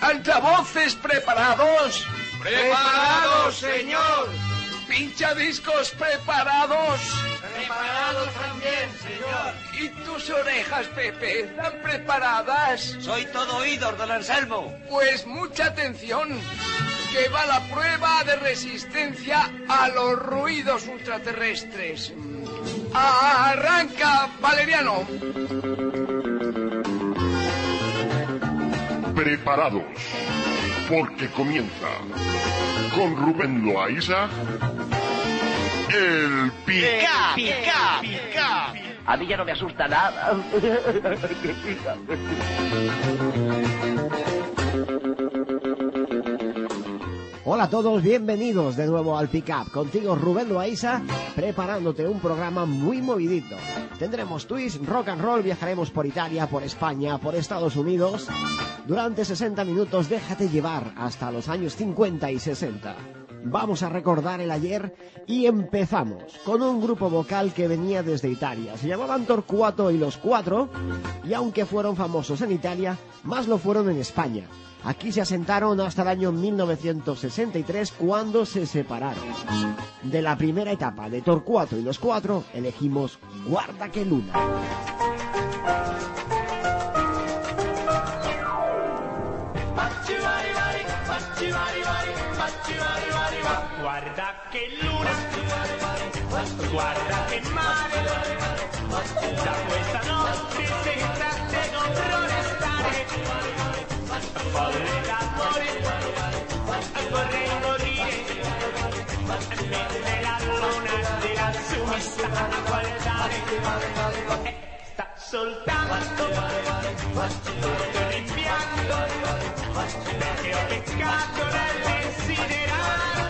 ¿Altavoces preparados? ¡Preparados, señor! ¿Pinchadiscos preparados? ¡Preparados también, señor! ¿Y tus orejas, Pepe, están preparadas? Soy todo oídos, don Anselmo. Pues mucha atención, que va la prueba de resistencia a los ruidos ultraterrestres. Arranca, Valeriano. Preparados, porque comienza con Rubén Loaiza, el pica, pica, pica. A mí ya no me asusta nada. Hola a todos, bienvenidos de nuevo al Pickup. Contigo Rubén Loaiza, preparándote un programa muy movidito. Tendremos twist, rock and roll, viajaremos por Italia, por España, por Estados Unidos. Durante 60 minutos déjate llevar hasta los años 50 y 60. Vamos a recordar el ayer y empezamos con un grupo vocal que venía desde Italia. Se llamaban Torcuato y los Cuatro y aunque fueron famosos en Italia, más lo fueron en España. Aquí se asentaron hasta el año 1963 cuando se separaron. De la primera etapa de Torcuato y los Cuatro elegimos Guarda que Luna. Che luna, guarda che mare, da questa notte senza te non restare, folle d'amore, vorrei morire, mentre la luna di lassù mi sta a guardare, sta soltanto tutto rimpianto, perché ho peccato nel desiderarti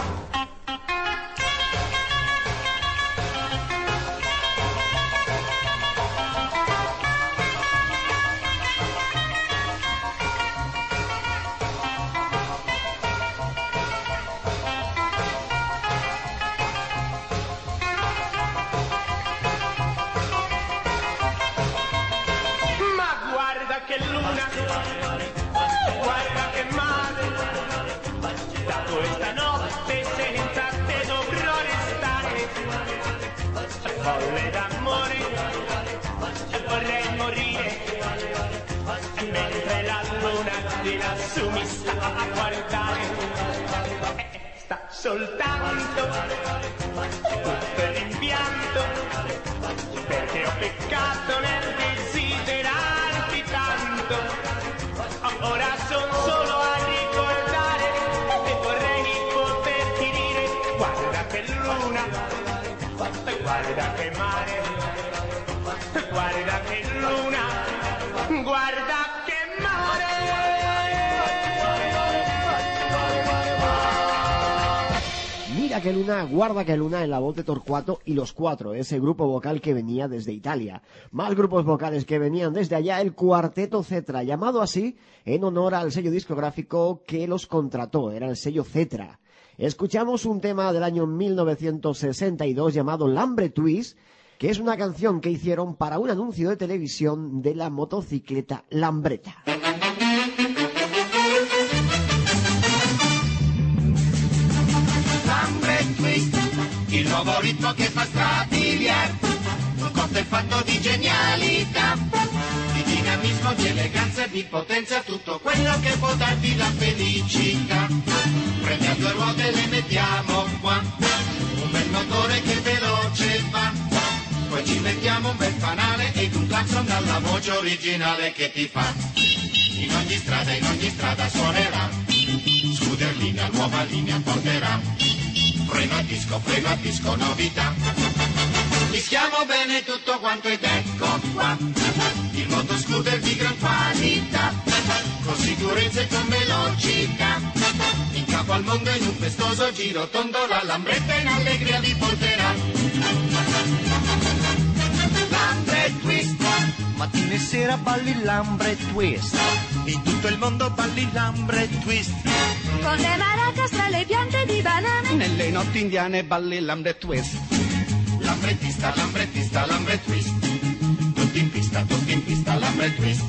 lassù mi sta a guardare, sta soltanto tutto il rimpianto, perché ho peccato nel desiderarti tanto. Ora sono solo a ricordare e vorrei poterti dire guarda che luna, guarda che mare, guarda che luna, guarda Que luna, guarda que luna en la voz de Torcuato y los Cuatro, ese grupo vocal que venía desde Italia. Más grupos vocales que venían desde allá, el Cuarteto Cetra, llamado así en honor al sello discográfico que los contrató, era el sello Cetra. Escuchamos un tema del año 1962 llamado Lambre Twist, que es una canción que hicieron para un anuncio de televisión de la motocicleta Lambretta. Twist, il nuovo ritmo che fa strabiliare, un cocktail fatto di genialità, di dinamismo, di eleganza e di potenza, tutto quello che può darti la felicità. Prendi a due ruote le mettiamo qua, un bel motore che veloce va, poi ci mettiamo un bel fanale ed un clacson dalla voce originale che ti fa. In ogni strada, in ogni strada suonerà. Scuderlina, nuova linea porterà. Freno disco, freno disco, novità. Mischiamo bene tutto quanto ed ecco qua. Il motoscooter di gran qualità. Con sicurezza e con velocità. In capo al mondo in un festoso giro tondo la lambretta in allegria vi porterà. Lambre twist. Mattina e sera balli lambre twist. In tutto il mondo balli lambre twist. Con le maracas tra le piante di banane. Nelle notti indiane balli lambre twist. Lambrettista, lambrettista, lambre twist. Tutti in pista, tutti in pista, lambre twist.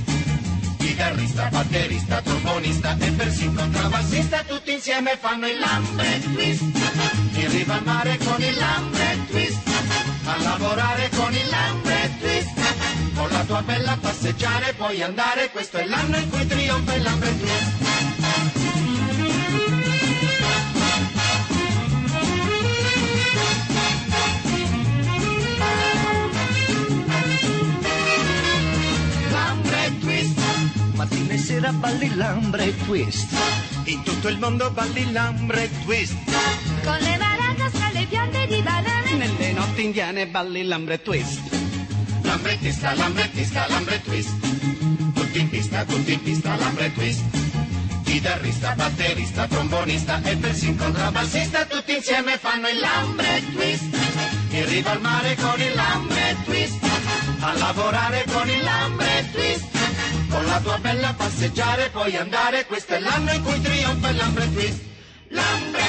Chitarrista, batterista, trombonista e persino contrabbassista, tutti insieme fanno il lambre twist. In riva al mare con il lambre twist. A lavorare con il lambre twist. Con la tua bella passeggiare puoi andare, questo è l'anno in cui trionfa il lambre twist. Lambre twist. Mattina e sera balli lambre twist. In tutto il mondo balli lambre twist. Con le maracas le piante di banane. Nelle notti indiane balli lambre twist. Lambrettista, lambrettista, lambre twist. Tutti in pista, tutti in pista, lambre twist. Chitarrista, batterista, trombonista e persino contrabbassista, tutti insieme fanno il lambre twist. In riva al mare con il lambre twist. A lavorare con il lambre twist. Con la tua bella passeggiare puoi andare, questo è l'anno in cui trionfa il lambre twist. Lambre,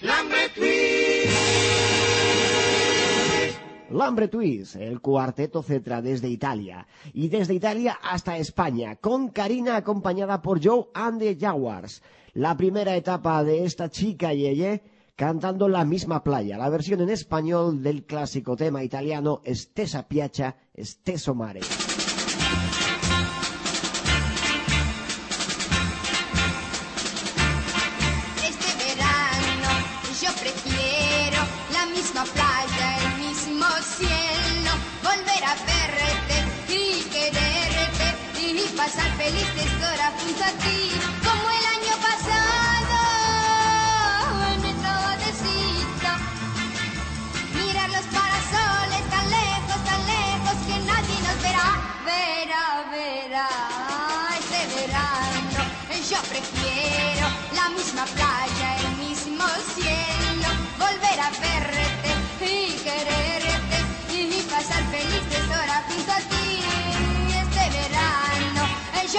lambre twist. Lambre Twist, el cuarteto Cetra desde Italia. Y desde Italia hasta España, con Karina acompañada por Joe and the Jaguars. La primera etapa de esta chica Yeye cantando La misma playa, la versión en español del clásico tema italiano Stessa piaccia, stesso mare. Felices horas junto a ti, como el año pasado en nuestro botecito. Mirar los parasoles tan lejos, tan lejos que nadie nos verá, verá, verá. Este verano yo prefiero la misma playa,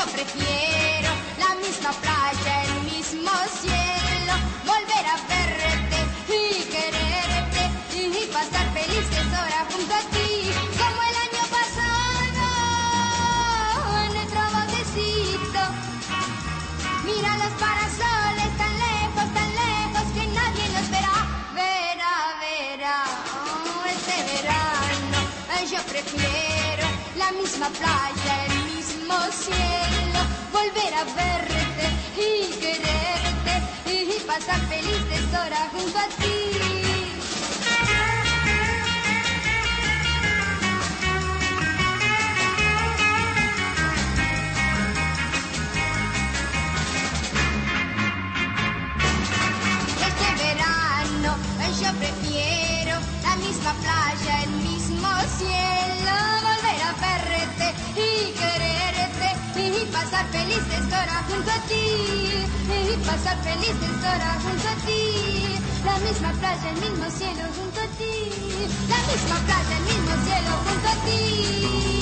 yo prefiero la misma playa, el mismo cielo, volver a verte y quererte y pasar felices horas junto a ti, como el año pasado en nuestro botecito. Mira los parasoles tan lejos, tan lejos que nadie nos verá, verá, verá. Oh, este verano yo prefiero la misma playa, cielo, volver a verte y quererte y pasar felices horas junto a ti. Este verano yo prefiero la misma playa, el mismo cielo, pasar felices horas junto a ti, y pasar felices horas junto a ti. La misma playa, el mismo cielo junto a ti, la misma playa, el mismo cielo junto a ti.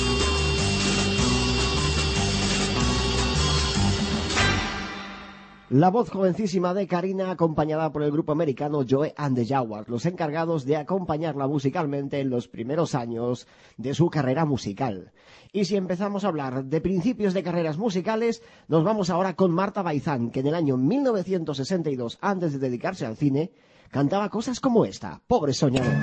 La voz jovencísima de Karina, acompañada por el grupo americano Joe and the Jaguars, los encargados de acompañarla musicalmente en los primeros años de su carrera musical. Y si empezamos a hablar de principios de carreras musicales, nos vamos ahora con Marta Baizán, que en el año 1962, antes de dedicarse al cine, cantaba cosas como esta, Pobre Soñador.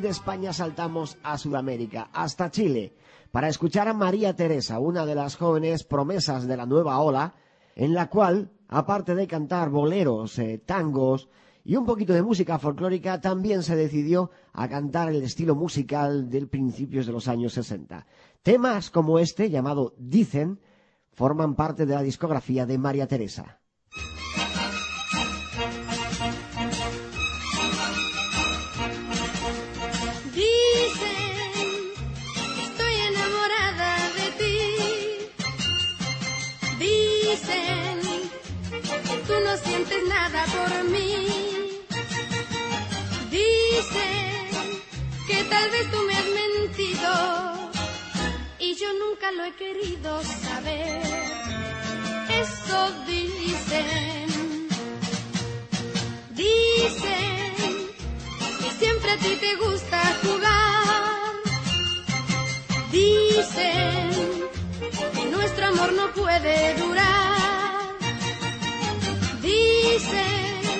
De España saltamos a Sudamérica, hasta Chile, para escuchar a María Teresa, una de las jóvenes promesas de la nueva ola, en la cual, aparte de cantar boleros, eh, tangos y un poquito de música folclórica, también se decidió a cantar el estilo musical del principios de los años 60. Temas como este, llamado Dicen, forman parte de la discografía de María Teresa. Tal vez tú me has mentido y yo nunca lo he querido saber. Eso dicen. Dicen que siempre a ti te gusta jugar. Dicen que nuestro amor no puede durar. Dicen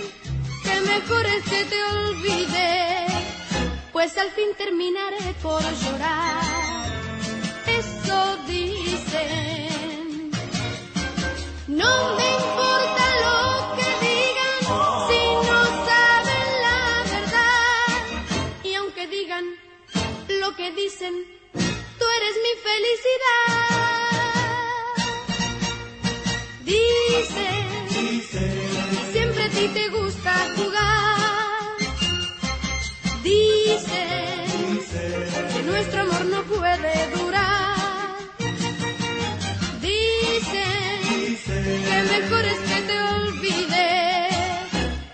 que mejor es que te olvide, pues al fin terminaré por llorar. Eso dicen. No me importa lo que digan si no saben la verdad. Y aunque digan lo que dicen, tú eres mi felicidad. Dicen siempre a ti te gusta nuestro amor no puede durar. Dicen que mejor es que te olvide,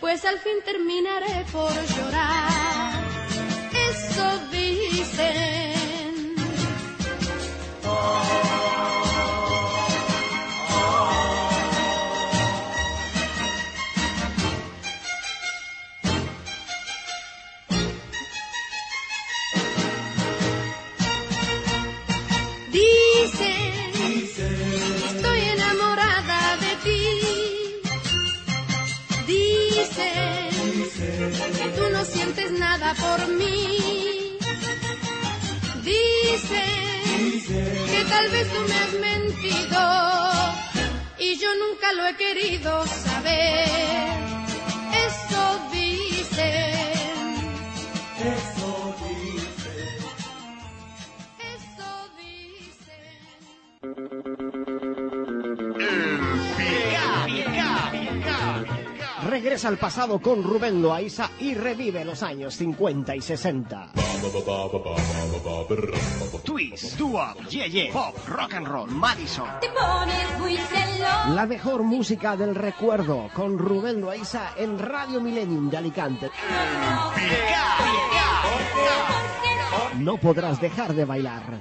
pues al fin terminaré por llorar. Eso dicen. Dicen por mí. Dicen que tal vez tú me has mentido y yo nunca lo he querido saber. Regresa al pasado con Rubén Loaiza y revive los años 50 y 60. Twist, doo Yeye, pop, rock and roll, Madison. Te pones muy celoso. La mejor música del recuerdo con Rubén Loaiza en Radio Millennium de Alicante. No podrás dejar de bailar.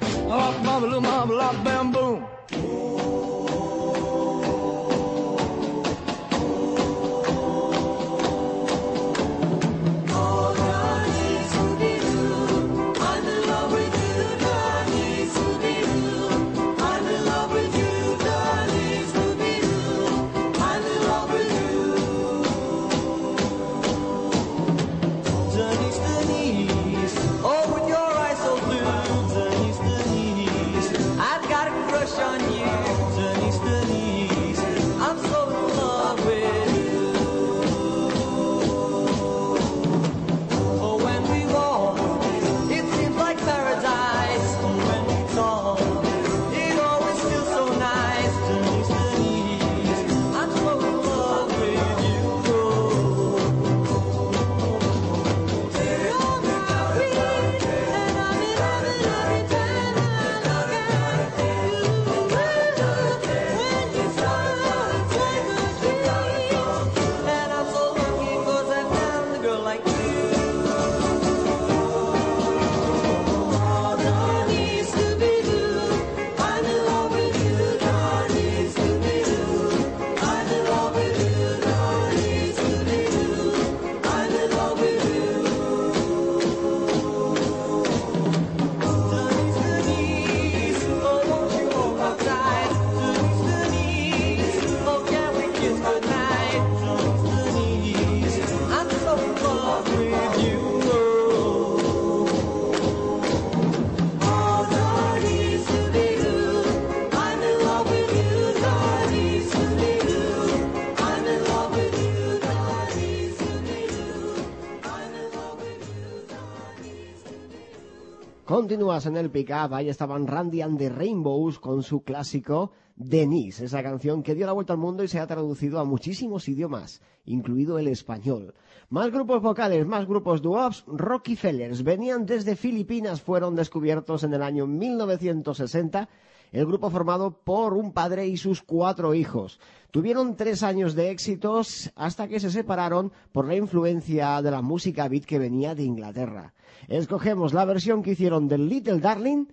En el pick-up, ahí estaban Randy and the Rainbows con su clásico Denise, esa canción que dio la vuelta al mundo y se ha traducido a muchísimos idiomas, incluido el español. Más grupos vocales, más grupos duops, Rockefellers, venían desde Filipinas, fueron descubiertos en el año 1960 el grupo formado por un padre y sus cuatro hijos. Tuvieron tres años de éxitos hasta que se separaron por la influencia de la música beat que venía de Inglaterra. Escogemos la versión que hicieron del Little Darling,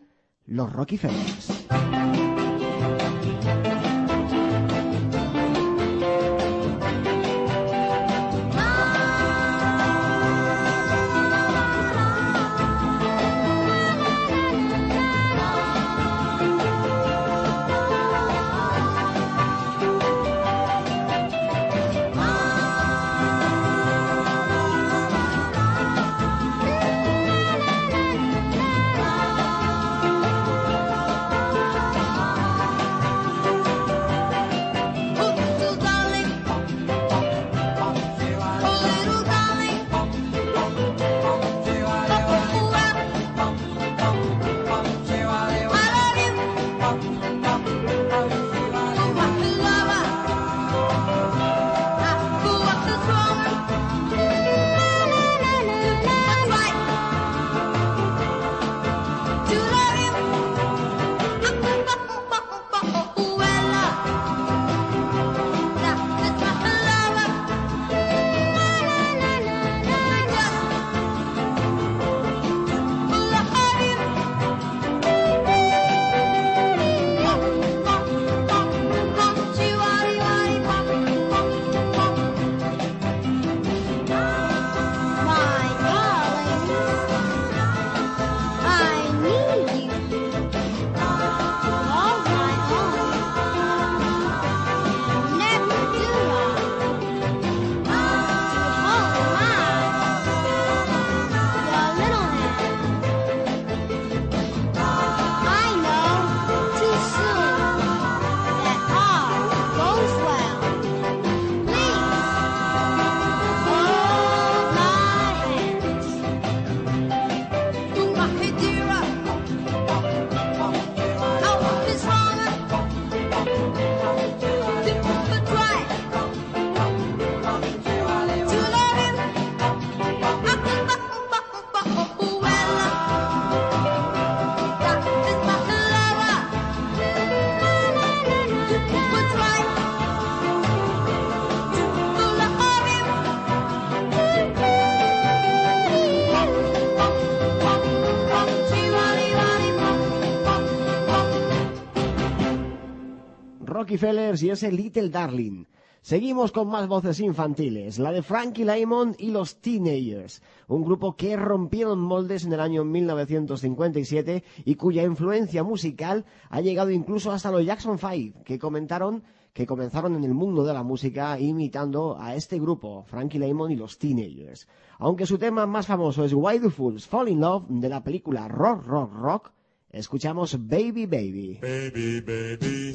los Rockefellers. Y ese Little Darling. Seguimos con más voces infantiles, la de Frankie Lymon y los Teenagers, un grupo que rompieron moldes en el año 1957 y cuya influencia musical ha llegado incluso hasta los Jackson Five, que comentaron que comenzaron en el mundo de la música imitando a este grupo, Frankie Lymon y los Teenagers. Aunque su tema más famoso es Why Do Fools Fall in Love de la película Rock Rock Rock, escuchamos Baby Baby. Baby, baby.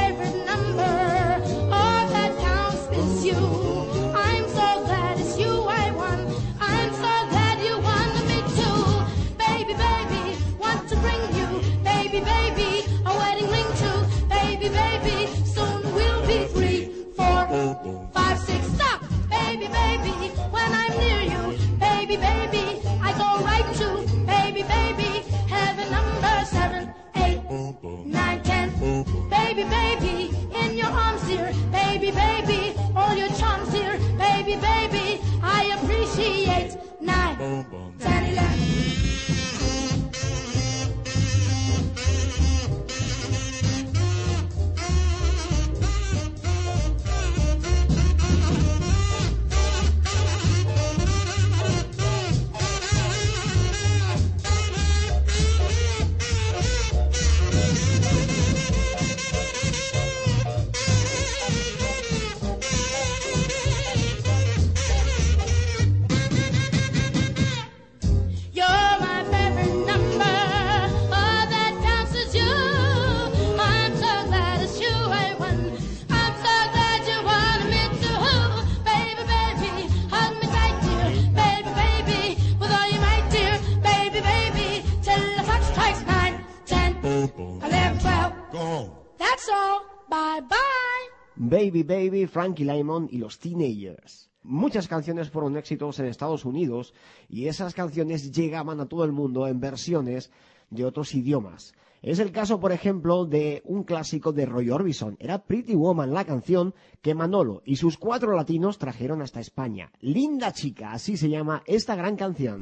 Frankie Lymon y los Teenagers. Muchas canciones fueron éxitos en Estados Unidos y esas canciones llegaban a todo el mundo en versiones de otros idiomas. Es el caso, por ejemplo, de un clásico de Roy Orbison. Era Pretty Woman la canción que Manolo y sus cuatro latinos trajeron hasta España. Linda chica, así se llama esta gran canción.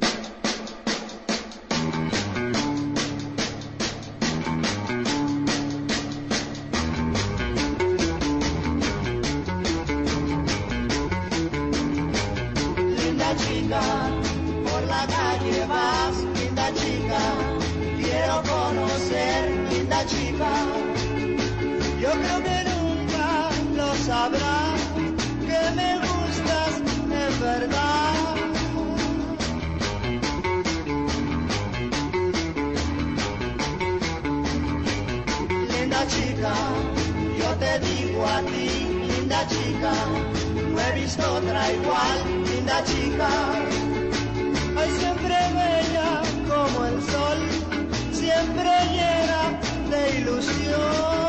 Conocer, linda chica. Yo creo que nunca lo sabrás, que me gustas en verdad. Linda chica, yo te digo a ti, linda chica, no he visto otra igual, linda chica. Ay, siempre bella como el sol, siempre llena de ilusión.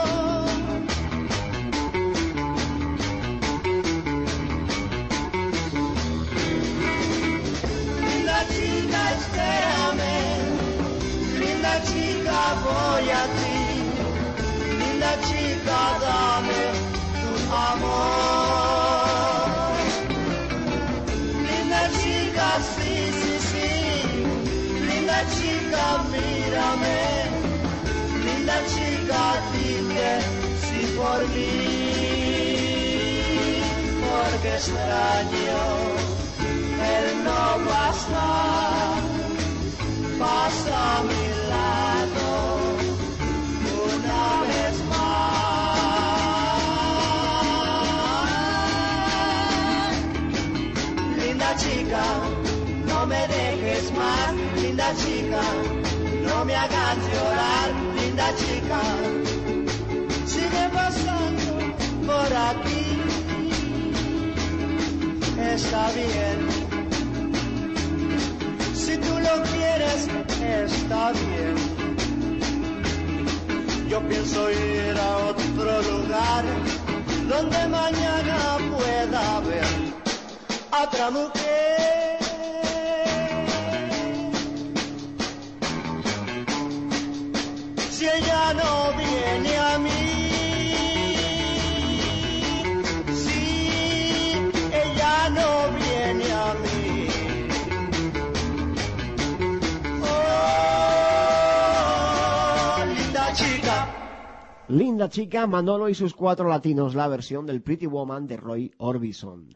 Por mí, porque extraño el no basta, pasa a mi lado una vez más. Linda chica, no me dejes más, linda chica, no me hagas llorar, linda chica. Por aquí, está bien. Si tú lo quieres, está bien. Yo pienso ir a otro lugar donde mañana pueda ver a otra mujer. Linda chica, Manolo y sus cuatro latinos, la versión del Pretty Woman de Roy Orbison.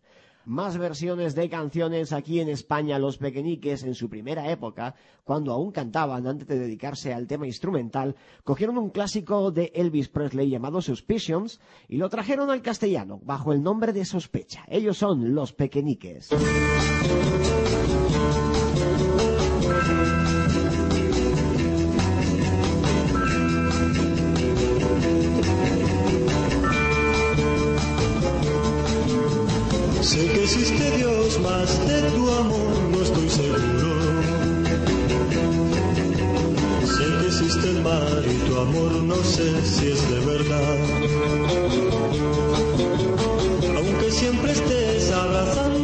Más versiones de canciones aquí en España, los pequeñiques en su primera época, cuando aún cantaban antes de dedicarse al tema instrumental, cogieron un clásico de Elvis Presley llamado Suspicions y lo trajeron al castellano bajo el nombre de Sospecha. Ellos son los pequeñiques. Sé que existe Dios más de tu amor, no estoy seguro. Sé que existe el mar y tu amor no sé si es de verdad. Aunque siempre estés abrazándome,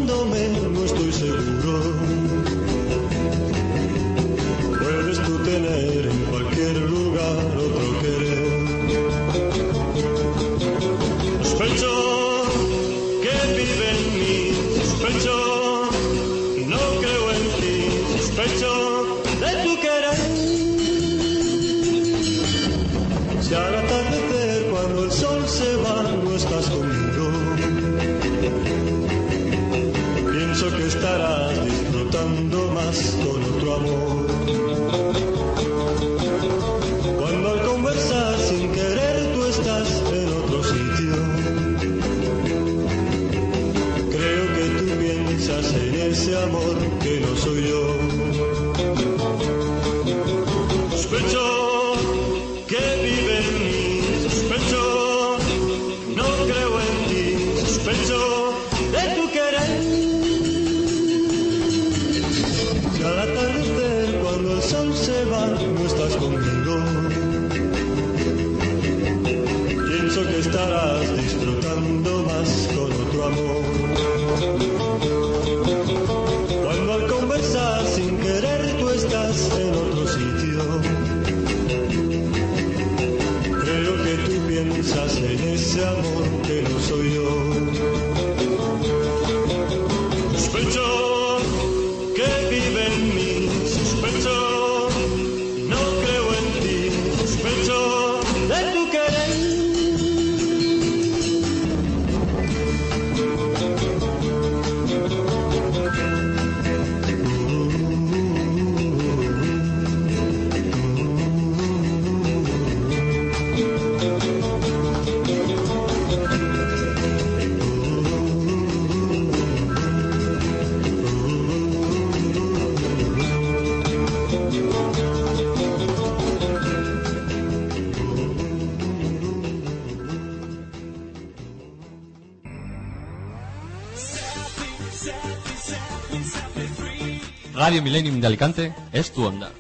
Radio Millennium de Alicante es tu onda.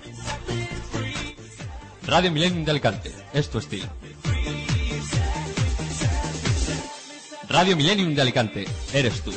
Radio Millennium de Alicante es tu estilo. Radio Millennium de Alicante eres tú.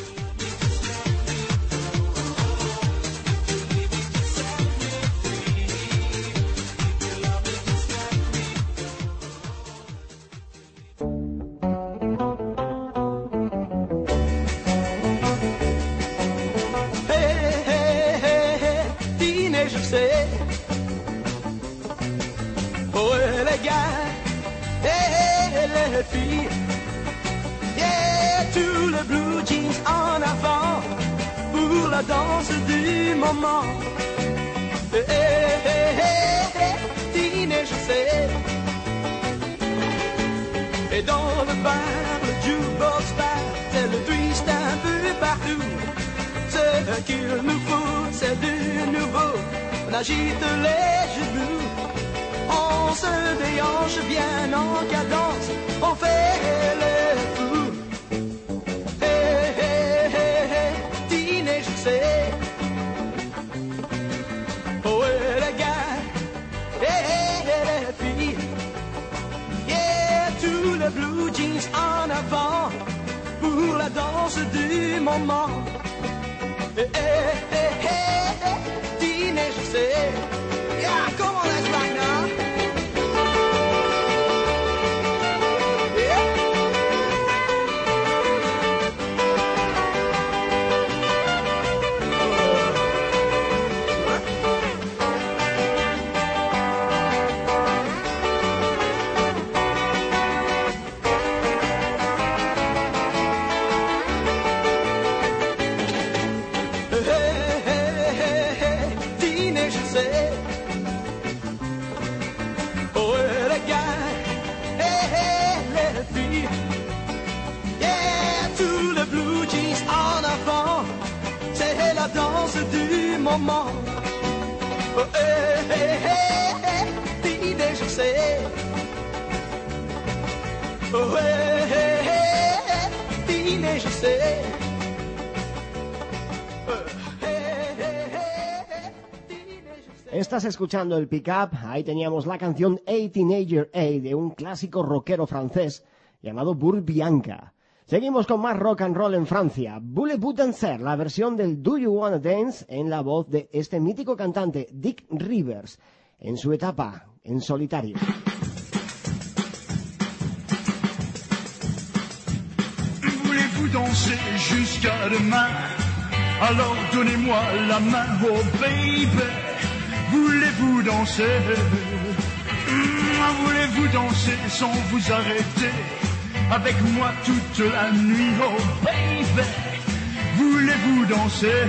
Estás escuchando el pickup. Ahí teníamos la canción A Teenager A de un clásico rockero francés llamado Bourbianca. Seguimos con más rock and roll en Francia. Boulevard Dancer, la versión del Do You Wanna Dance en la voz de este mítico cantante Dick Rivers en su etapa en solitario. Voulez-vous danser jusqu'à demain? Alors donnez-moi la main, oh baby. Voulez-vous danser? Hum, voulez-vous danser sans vous arrêter? Avec moi toute la nuit, oh baby. Voulez-vous danser?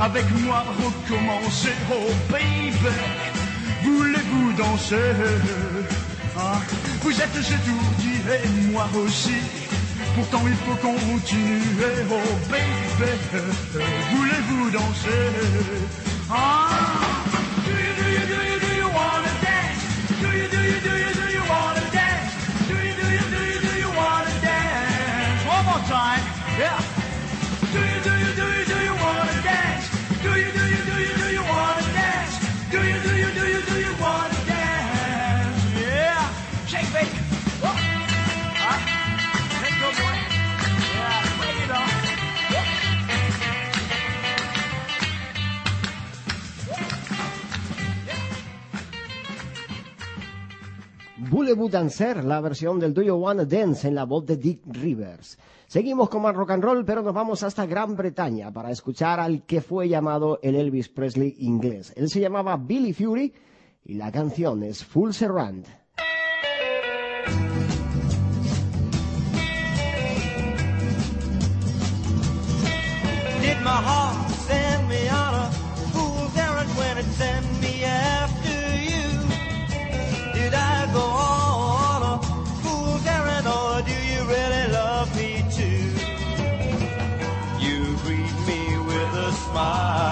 Avec moi recommencer. Oh baby, voulez-vous danser? Hein Vous êtes étourdi et moi aussi. Pourtant il faut continuer. Oh baby, voulez-vous danser? Ah Do you, do you, do you, do you wanna dance? Do you, do you, do you, do you wanna dance? Do you, do you, do you, do you wanna dance? One more time, yeah. Voulez-vous danser, la versión del Do You Dance en la voz de Dick Rivers. Seguimos con más rock and roll, pero nos vamos hasta Gran Bretaña para escuchar al que fue llamado el Elvis Presley inglés. Él se llamaba Billy Fury y la canción es Full Serrand. Smile,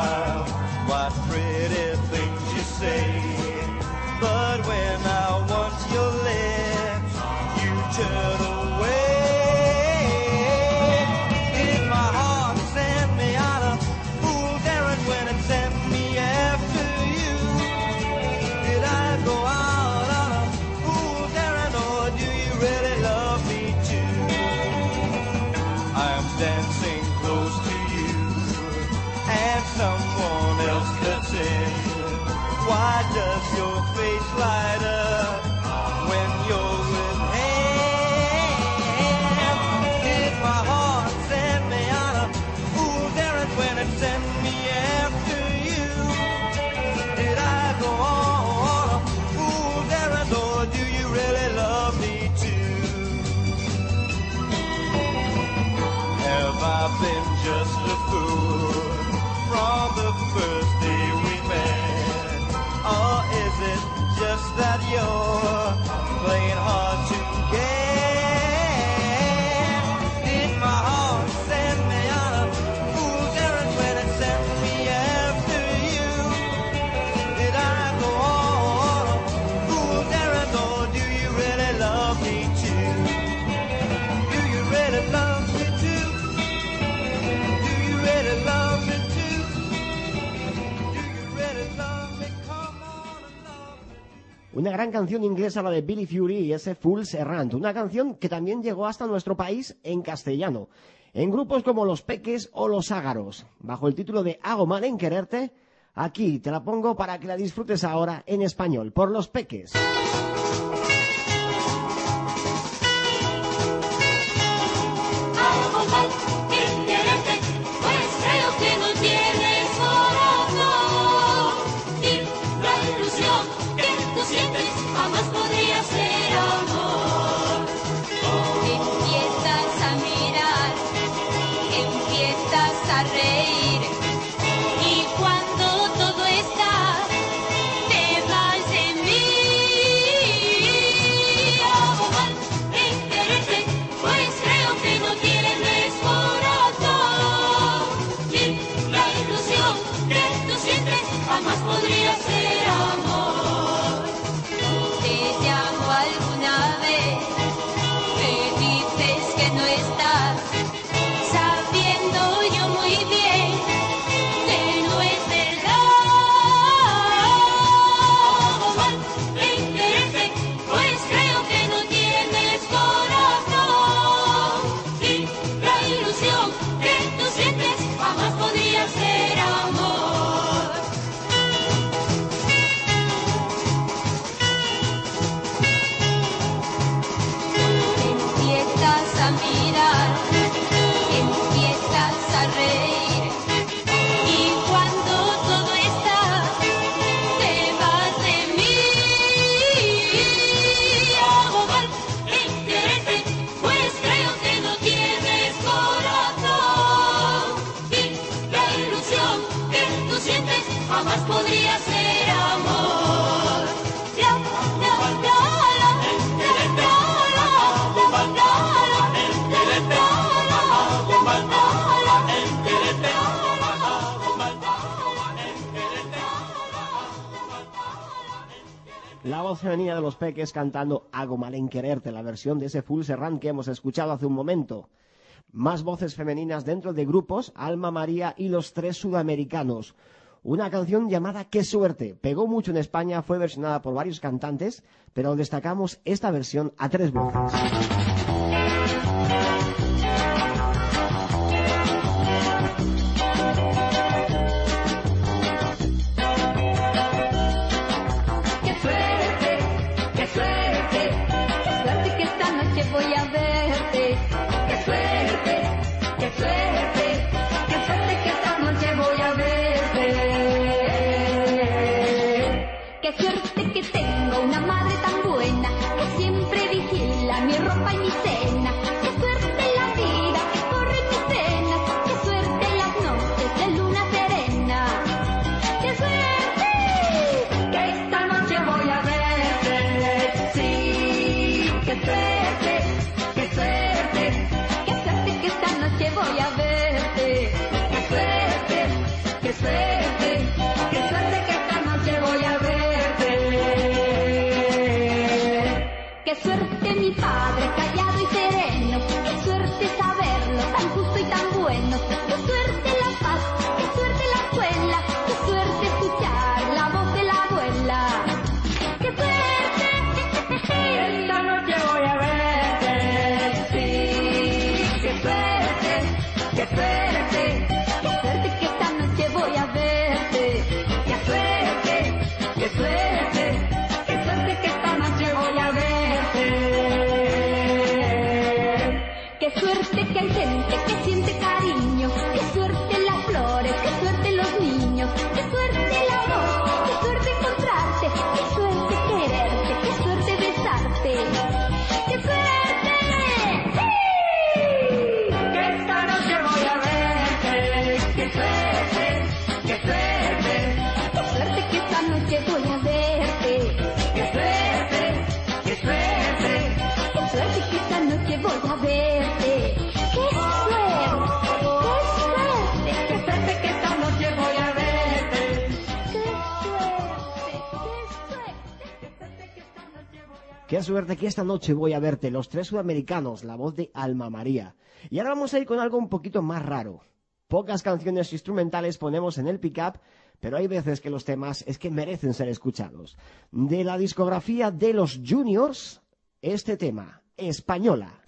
Una gran canción inglesa, la de Billy Fury y ese Fool's Errand. Una canción que también llegó hasta nuestro país en castellano. En grupos como Los Peques o Los Ágaros. Bajo el título de Hago mal en quererte, aquí te la pongo para que la disfrutes ahora en español. Por Los Peques. La voz femenina de los peques cantando Hago mal en quererte, la versión de ese Full Serrán que hemos escuchado hace un momento. Más voces femeninas dentro de grupos, Alma María y los tres sudamericanos. Una canción llamada Qué suerte. Pegó mucho en España, fue versionada por varios cantantes, pero destacamos esta versión a tres voces. Suerte que esta noche voy a verte, los tres sudamericanos, la voz de Alma María. Y ahora vamos a ir con algo un poquito más raro. Pocas canciones instrumentales ponemos en el pickup, pero hay veces que los temas es que merecen ser escuchados. De la discografía de los Juniors, este tema, Española.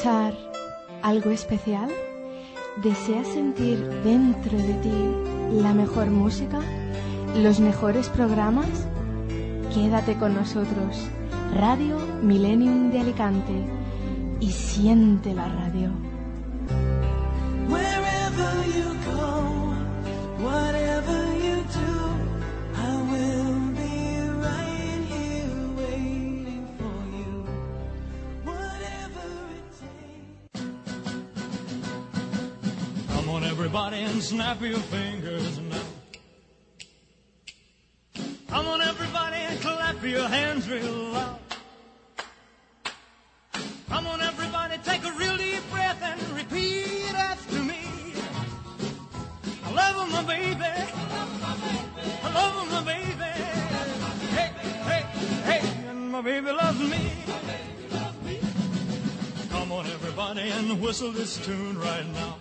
Escuchar algo especial? ¿Deseas sentir dentro de ti la mejor música? ¿Los mejores programas? Quédate con nosotros. Radio Millennium de Alicante. Y siente la radio. Everybody, and snap your fingers now. Come on, everybody, and clap your hands real loud. Come on, everybody, take a real deep breath and repeat after me. I love my baby. I love my baby. Hey, hey, hey, and my baby loves me. Come on, everybody, and whistle this tune right now.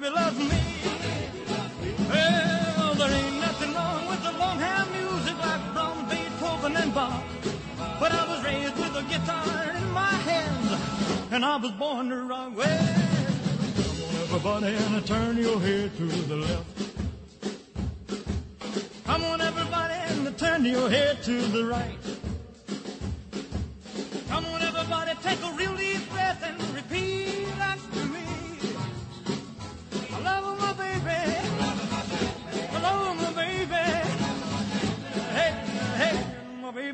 Baby loves me. Well, there ain't nothing wrong with the long hand music like Brahms, Beethoven, and Bach. But I was raised with a guitar in my hands, and I was born to rock. Well, come on, everybody, and turn your head to the left. Come on, everybody, and turn your head to the right.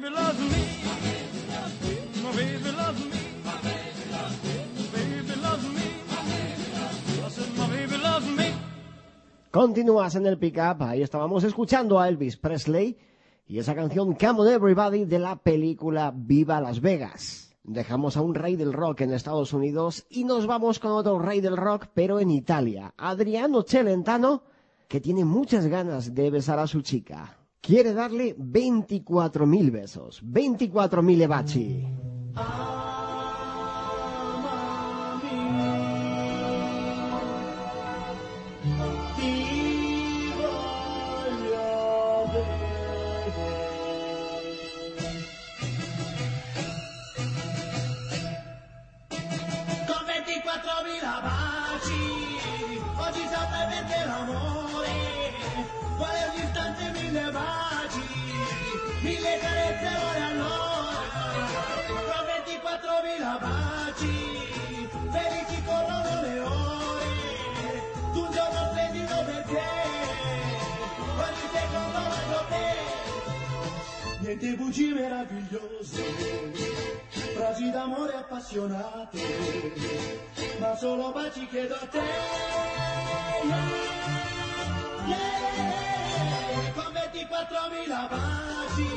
Baby my baby loves me. Continúas en el pick-up, ahí estábamos escuchando a Elvis Presley y esa canción Come on Everybody de la película Viva Las Vegas. Dejamos a un rey del rock en Estados Unidos y nos vamos con otro rey del rock, pero en Italia, Adriano Celentano, que tiene muchas ganas de besar a su chica. Quiere darle 24.000 besos, 24.000 baci. Niente bugie meravigliose, frasi d'amore appassionate, ma solo baci chiedo a te. Yeah, yeah. Con 24.000 baci,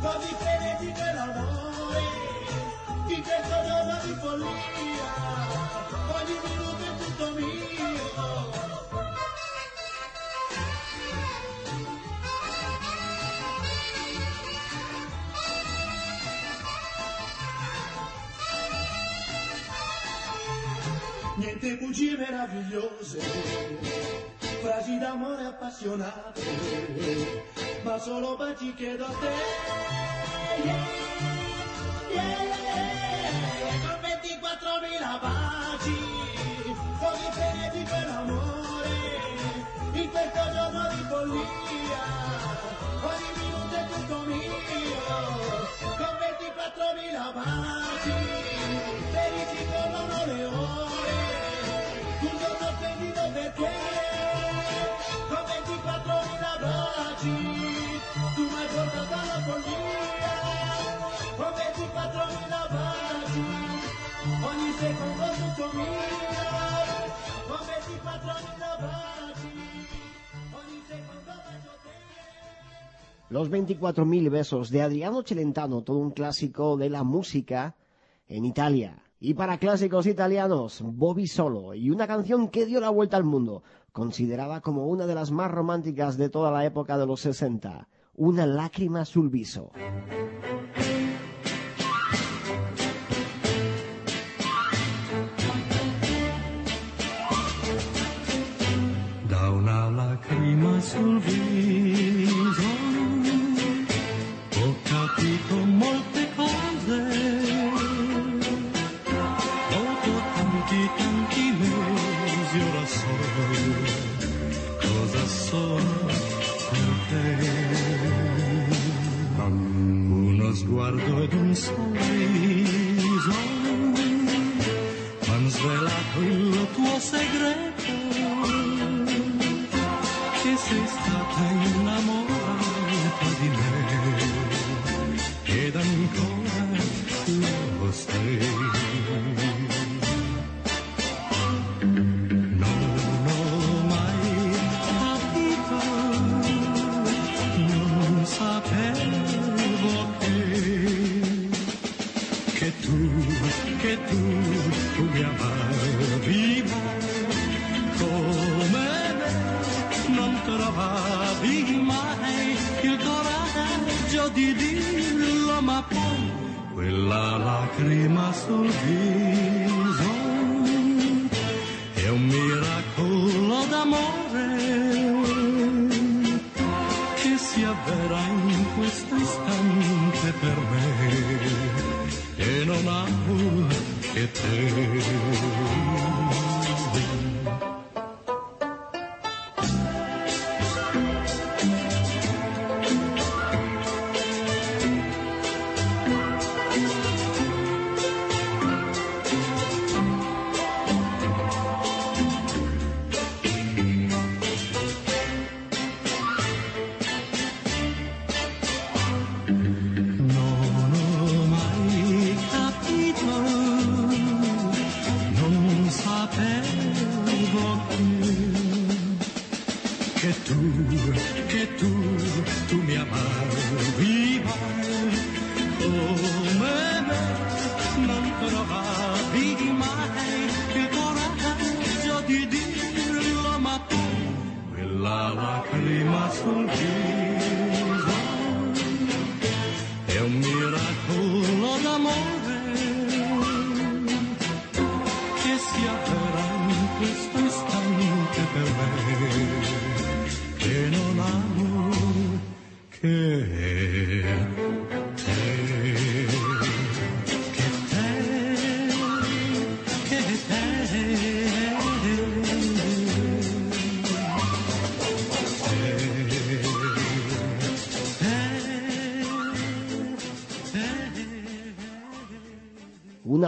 così frenetico è l'amore, in questo giorno di follia, ogni minuto è tutto mio. Niente bugie meravigliose, frasi d'amore appassionate, ma solo baci chiedo a te. Yeah, yeah. Con 24.000 baci, così frenetico è l'amore, in questo giorno di follia, ogni minuto è tutto mio. Con 24.000 baci, felici corrono Los 24.000 besos de Adriano Celentano, todo un clásico de la música en Italia. Y para clásicos italianos, Bobby Solo y una canción que dio la vuelta al mundo, considerada como una de las más románticas de toda la época de los 60, Una lágrima sul viso. Sylvie.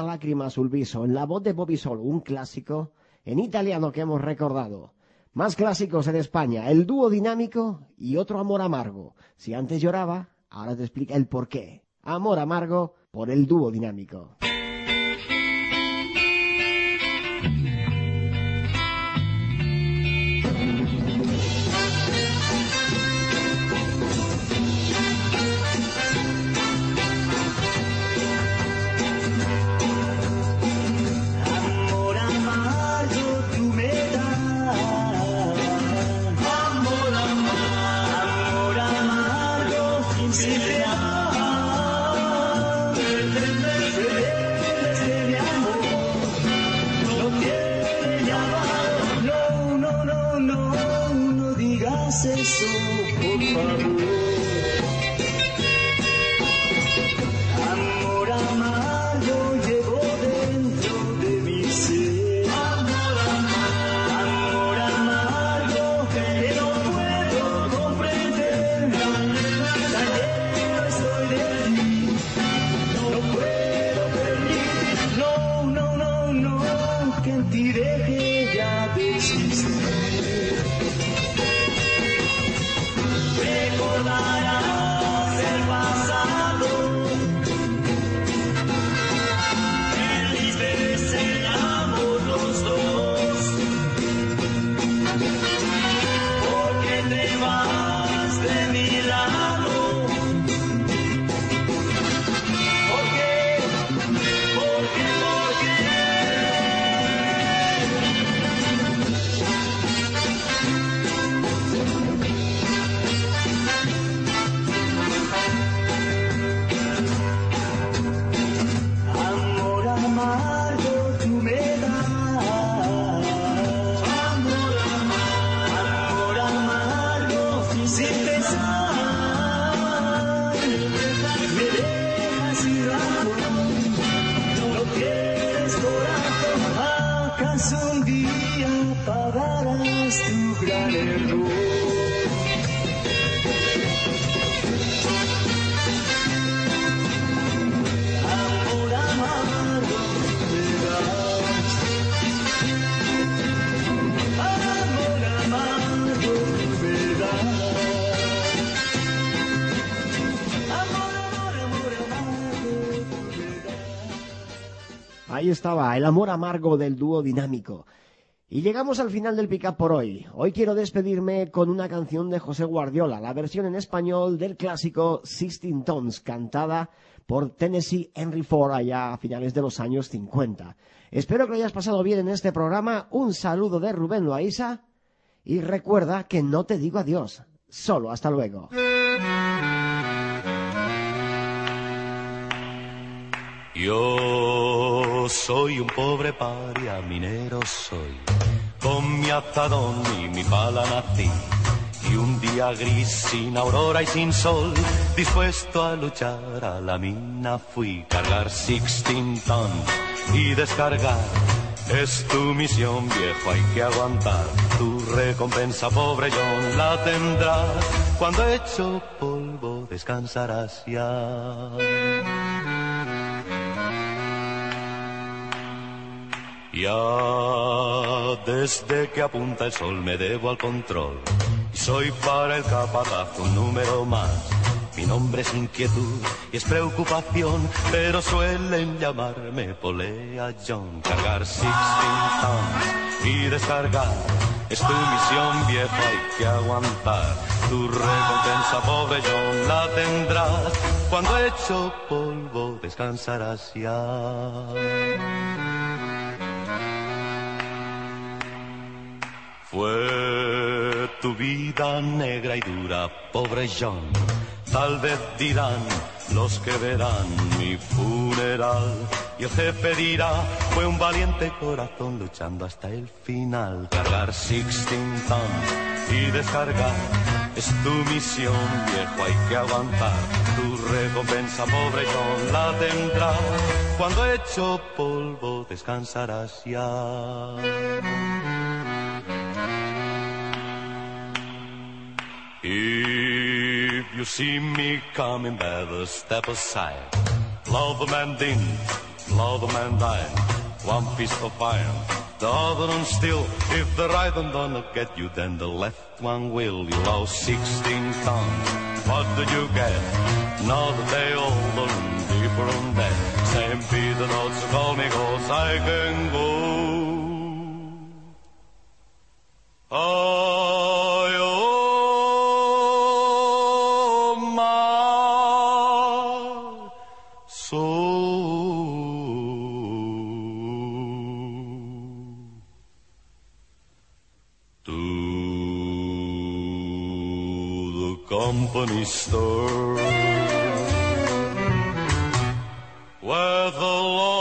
lágrima azul viso en la voz de Bobby Sol, un clásico en italiano que hemos recordado. Más clásicos en España, el dúo dinámico y otro amor amargo. Si antes lloraba, ahora te explica el por qué. Amor amargo por el dúo dinámico. Ahí estaba, el amor amargo del dúo dinámico. Y llegamos al final del pick-up por hoy. Hoy quiero despedirme con una canción de José Guardiola, la versión en español del clásico Sixteen Tones, cantada por Tennessee Henry Ford allá a finales de los años 50. Espero que lo hayas pasado bien en este programa. Un saludo de Rubén Loaiza y recuerda que no te digo adiós, solo hasta luego. Yo soy un pobre paria, minero soy, con mi atadón y mi pala nací. Y un día gris, sin aurora y sin sol, dispuesto a luchar a la mina fui. Cargar 16 tons y descargar, es tu misión viejo, hay que aguantar. Tu recompensa, pobre John, la tendrás. Cuando hecho polvo, descansarás ya. Ya desde que apunta el sol me debo al control y soy para el capataz un número más. Mi nombre es inquietud y es preocupación, pero suelen llamarme Polea John. Cargar 16 tons y descargar es tu misión vieja, hay que aguantar. Tu recompensa, pobre John, la tendrás. Cuando hecho polvo descansarás ya. Fue tu vida negra y dura, pobre John. Tal vez dirán los que verán mi funeral. Y el jefe dirá, fue un valiente corazón luchando hasta el final. Cargar 16 tons y descargar es tu misión, viejo, hay que aguantar. Tu recompensa, pobre John, la tendrás. Cuando hecho polvo descansarás ya. If you see me coming, better step aside. Love the man din, love the man die. One piece of iron, the other one steel. If the right one don't get you, then the left one will. You lost 16 tons. What did you get? Another day older and deeper on that. Same Peter notes to call me cause I can go. Oh company store where the